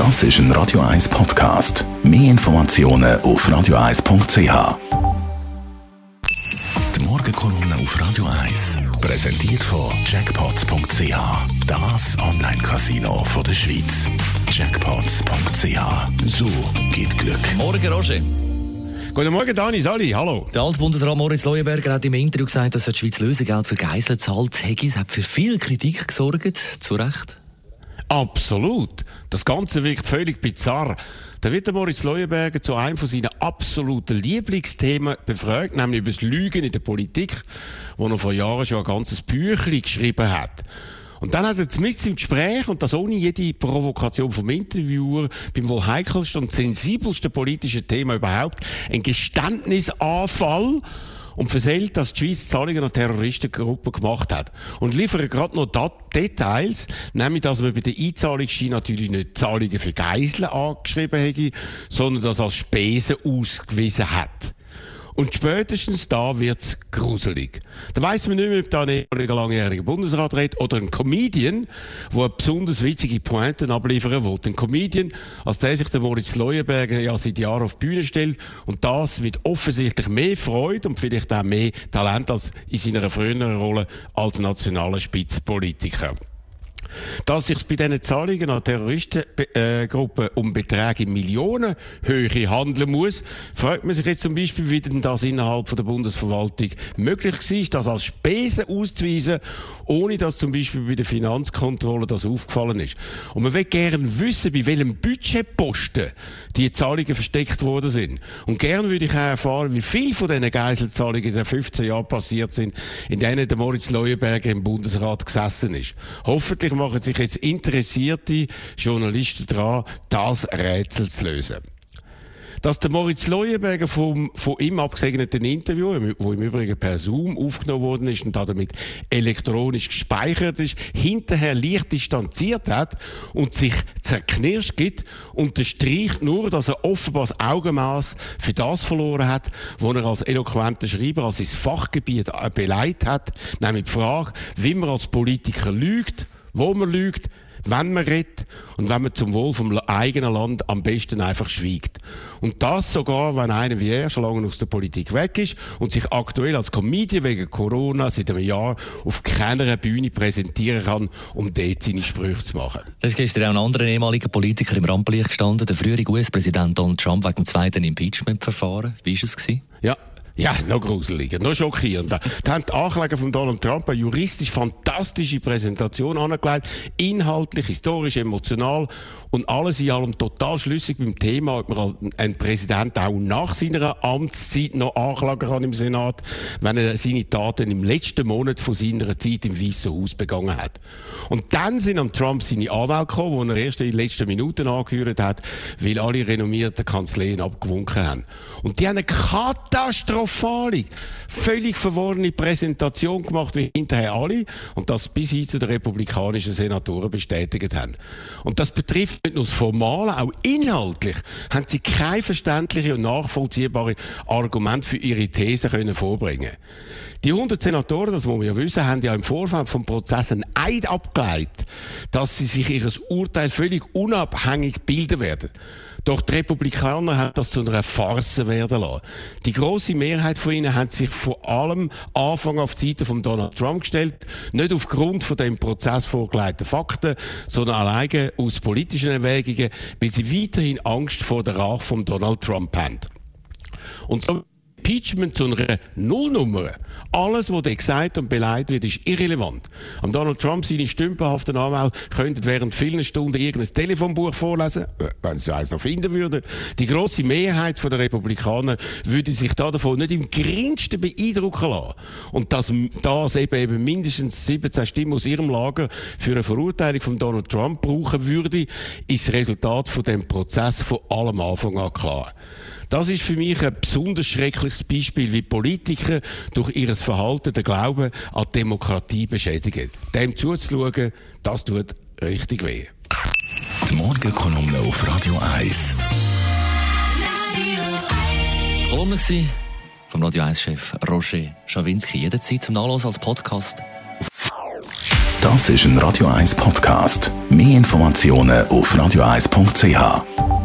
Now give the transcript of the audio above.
Das ist ein Radio 1 Podcast. Mehr Informationen auf radio1.ch. Die Morgenkolumne auf Radio 1 präsentiert von Jackpots.ch. Das Online-Casino der Schweiz. Jackpots.ch. So geht Glück. Morgen, Roger. Guten Morgen, Dani, Sali, hallo. Der Altbundesrat Moritz Leuenberger hat im Interview gesagt, dass er die Schweiz Lösegeld für Geiseln zahlt. Hegis hat für viel Kritik gesorgt, zu Recht. Absolut. Das Ganze wirkt völlig bizarr. Da wird der Moritz Leuenberger zu einem von seinen absoluten Lieblingsthemen befragt, nämlich über das Lügen in der Politik, wo er vor Jahren schon ein ganzes Büchlein geschrieben hat. Und dann hat er mit im Gespräch, und das ohne jede Provokation vom Interviewer, beim wohl heikelsten und sensibelsten politischen Thema überhaupt, ein Geständnisanfall und versehlt, dass die Schweiz Zahlungen an Terroristengruppen gemacht hat. Und liefert gerade noch Details, nämlich, dass man bei der Einzahlungsschein natürlich nicht Zahlungen für Geiseln angeschrieben hätte, sondern das als Spesen ausgewiesen hat. Und spätestens da wird's gruselig. Da weiss man nicht mehr, ob da ein ehemaliger langjähriger Bundesrat redet oder ein Comedian, der besonders witzige Pointen abliefern will. Ein Comedian, als der sich der Moritz Leuenberger ja seit Jahren auf die Bühne stellt und das mit offensichtlich mehr Freude und vielleicht auch mehr Talent als in seiner früheren Rolle als nationaler Spitzenpolitiker. Dass sich bei diesen Zahlungen an Terroristengruppen um Beträge in Millionenhöhe handeln muss, fragt man sich jetzt zum Beispiel, wie denn das innerhalb von der Bundesverwaltung möglich war, das als Spesen auszuweisen, ohne dass zum Beispiel bei der Finanzkontrolle das aufgefallen ist. Und man will gerne wissen, bei welchem Budgetposten die Zahlungen versteckt worden sind. Und gerne würde ich auch erfahren, wie viel von diesen Geiselzahlungen in den 15 Jahren passiert sind, in denen der Moritz Leuenberger im Bundesrat gesessen ist. Hoffentlich machen sich jetzt interessierte Journalisten daran, das Rätsel zu lösen. Dass der Moritz Leuenberger vom, von ihm abgesegneten Interview, wo im Übrigen per Zoom aufgenommen worden ist und damit elektronisch gespeichert ist, hinterher leicht distanziert hat und sich zerknirscht gibt, unterstreicht nur, dass er offenbar das Augenmaß für das verloren hat, was er als eloquenter Schreiber, als sein Fachgebiet beleidigt hat, nämlich die Frage, wie man als Politiker lügt, wo man lügt, wenn man redet und wenn man zum Wohl vom eigenen Land am besten einfach schweigt. Und das sogar, wenn einer wie er schon lange aus der Politik weg ist und sich aktuell als Comedian wegen Corona seit einem Jahr auf keiner Bühne präsentieren kann, um dort seine Sprüche zu machen. Es ist gestern auch ein anderer ehemaliger Politiker im Rampenlicht gestanden, der frühere US-Präsident Donald Trump wegen dem zweiten Impeachment-Verfahren. Wie war es? Gewesen? Ja, ja, noch gruseliger, noch schockierender. Da haben die Ankläger von Donald Trump eine juristisch fantastische Präsentation angelegt, inhaltlich, historisch, emotional und alles in allem total schlüssig beim Thema, ob man einen Präsident auch nach seiner Amtszeit noch anklagen kann im Senat, wenn er seine Taten im letzten Monat von seiner Zeit im Weißen Haus begangen hat. Und dann sind am Trump seine Anwälte gekommen, die er erst in den letzten Minuten angehört hat, weil alle renommierten Kanzleien abgewunken haben. Und die haben eine Katastrophe katastrophale, völlig verworrene Präsentation gemacht, wie hinterher alle, und das bis hin zu den republikanischen Senatoren bestätigt haben. Und das betrifft nicht nur das Formale, auch inhaltlich haben sie kein verständliche und nachvollziehbare Argument für ihre These können vorbringen. Die 100 Senatoren, das muss man ja wissen, haben ja im Vorfeld vom Prozess einen Eid abgeleitet, dass sie sich ihres Urteil völlig unabhängig bilden werden. Doch die Republikaner haben das zu einer Farce werden lassen. Die große Mehrheit von ihnen hat sich vor allem Anfang auf die Seite von Donald Trump gestellt, nicht aufgrund von dem Prozess vorgelegten Fakten, sondern alleine aus politischen Erwägungen, weil sie weiterhin Angst vor der Rache von Donald Trump haben. Und so Impeachment zu einer Nullnummer. Alles, was da gesagt und beleidigt wird, ist irrelevant. Am Donald Trump seine stümperhaften Anwälte könnten während vielen Stunden irgendein Telefonbuch vorlesen, äh, wenn sie eins noch finden würden. Die grosse Mehrheit der Republikaner würde sich da davon nicht im geringsten beeindrucken lassen. Und dass das eben, eben mindestens 17 Stimmen aus ihrem Lager für eine Verurteilung von Donald Trump brauchen würde, ist das Resultat von dem Prozess von allem Anfang an klar. Das ist für mich ein besonders schreckliches Beispiel, wie Politiker durch ihr Verhalten den Glauben an die Demokratie beschädigen. Dem zuzuschauen, das tut richtig weh. Die Morgenkolumne auf Radio 1. Kolumne vom Radio 1-Chef Roger Schawinski. Jederzeit zum Nachlesen als Podcast Das ist ein Radio 1 Podcast. Mehr Informationen auf radio1.ch.